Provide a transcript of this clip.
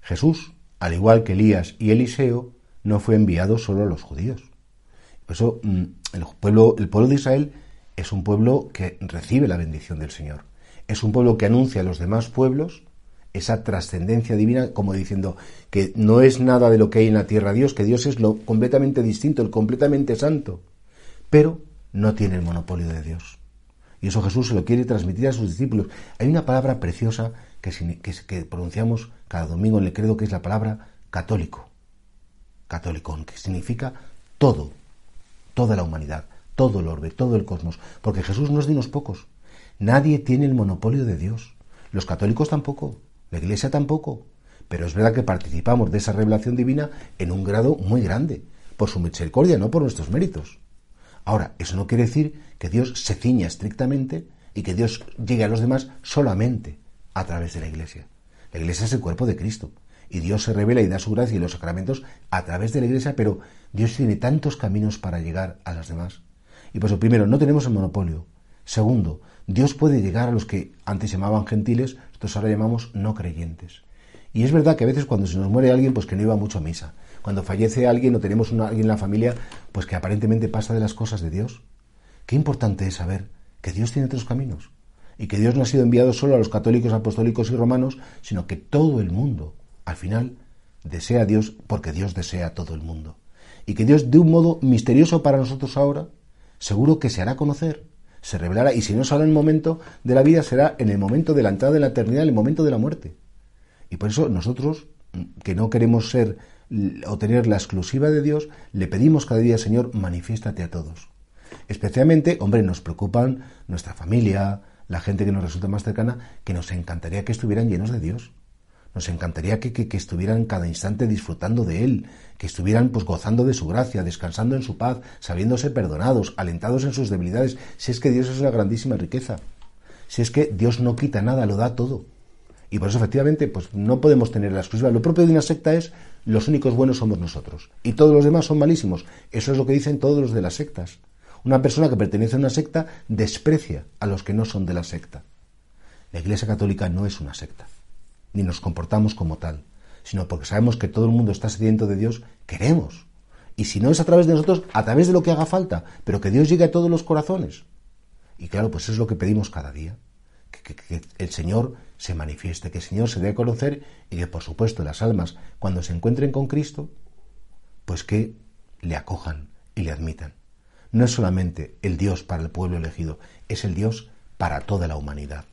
Jesús, al igual que Elías y Eliseo, no fue enviado solo a los judíos. Por eso mm, el pueblo, el pueblo de Israel es un pueblo que recibe la bendición del Señor. Es un pueblo que anuncia a los demás pueblos esa trascendencia divina, como diciendo que no es nada de lo que hay en la tierra Dios, que Dios es lo completamente distinto, el completamente santo, pero no tiene el monopolio de Dios. Y eso Jesús se lo quiere transmitir a sus discípulos. Hay una palabra preciosa que, que pronunciamos cada domingo en el credo, que es la palabra católico. Católico, que significa todo, toda la humanidad, todo el orbe, todo el cosmos, porque Jesús no es de unos pocos. Nadie tiene el monopolio de Dios. Los católicos tampoco, la Iglesia tampoco. Pero es verdad que participamos de esa revelación divina en un grado muy grande, por su misericordia, no por nuestros méritos. Ahora, eso no quiere decir que Dios se ciña estrictamente y que Dios llegue a los demás solamente a través de la Iglesia. La Iglesia es el cuerpo de Cristo. Y Dios se revela y da su gracia y los sacramentos a través de la Iglesia, pero Dios tiene tantos caminos para llegar a las demás. Y por eso, primero, no tenemos el monopolio. Segundo, Dios puede llegar a los que antes llamaban gentiles, nosotros ahora llamamos no creyentes. Y es verdad que a veces cuando se nos muere alguien, pues que no iba mucho a misa. Cuando fallece alguien o tenemos alguien en la familia, pues que aparentemente pasa de las cosas de Dios. Qué importante es saber que Dios tiene otros caminos y que Dios no ha sido enviado solo a los católicos, apostólicos y romanos, sino que todo el mundo, al final, desea a Dios porque Dios desea a todo el mundo. Y que Dios, de un modo misterioso para nosotros ahora, seguro que se hará conocer, se revelará, y si no será en el momento de la vida, será en el momento de la entrada de la eternidad, en el momento de la muerte. Y por eso nosotros, que no queremos ser o tener la exclusiva de Dios, le pedimos cada día, Señor, manifiéstate a todos. Especialmente, hombre, nos preocupan nuestra familia, la gente que nos resulta más cercana, que nos encantaría que estuvieran llenos de Dios. Nos encantaría que, que, estuvieran cada instante disfrutando de Él, que estuvieran pues gozando de su gracia, descansando en su paz, sabiéndose perdonados, alentados en sus debilidades, si es que Dios es una grandísima riqueza, si es que Dios no quita nada, lo da todo. Y por eso efectivamente pues no podemos tener la exclusiva. Lo propio de una secta es los únicos buenos somos nosotros y todos los demás son malísimos. Eso es lo que dicen todos los de las sectas. Una persona que pertenece a una secta desprecia a los que no son de la secta. La Iglesia Católica no es una secta, ni nos comportamos como tal, sino porque sabemos que todo el mundo está sediento de Dios, queremos. Y si no es a través de nosotros, a través de lo que haga falta, pero que Dios llegue a todos los corazones. Y claro, pues eso es lo que pedimos cada día, que, el Señor se manifieste, que el Señor se dé a conocer y que, por supuesto, las almas, cuando se encuentren con Cristo, pues que le acojan y le admitan no es solamente el Dios para el pueblo elegido, es el Dios para toda la humanidad.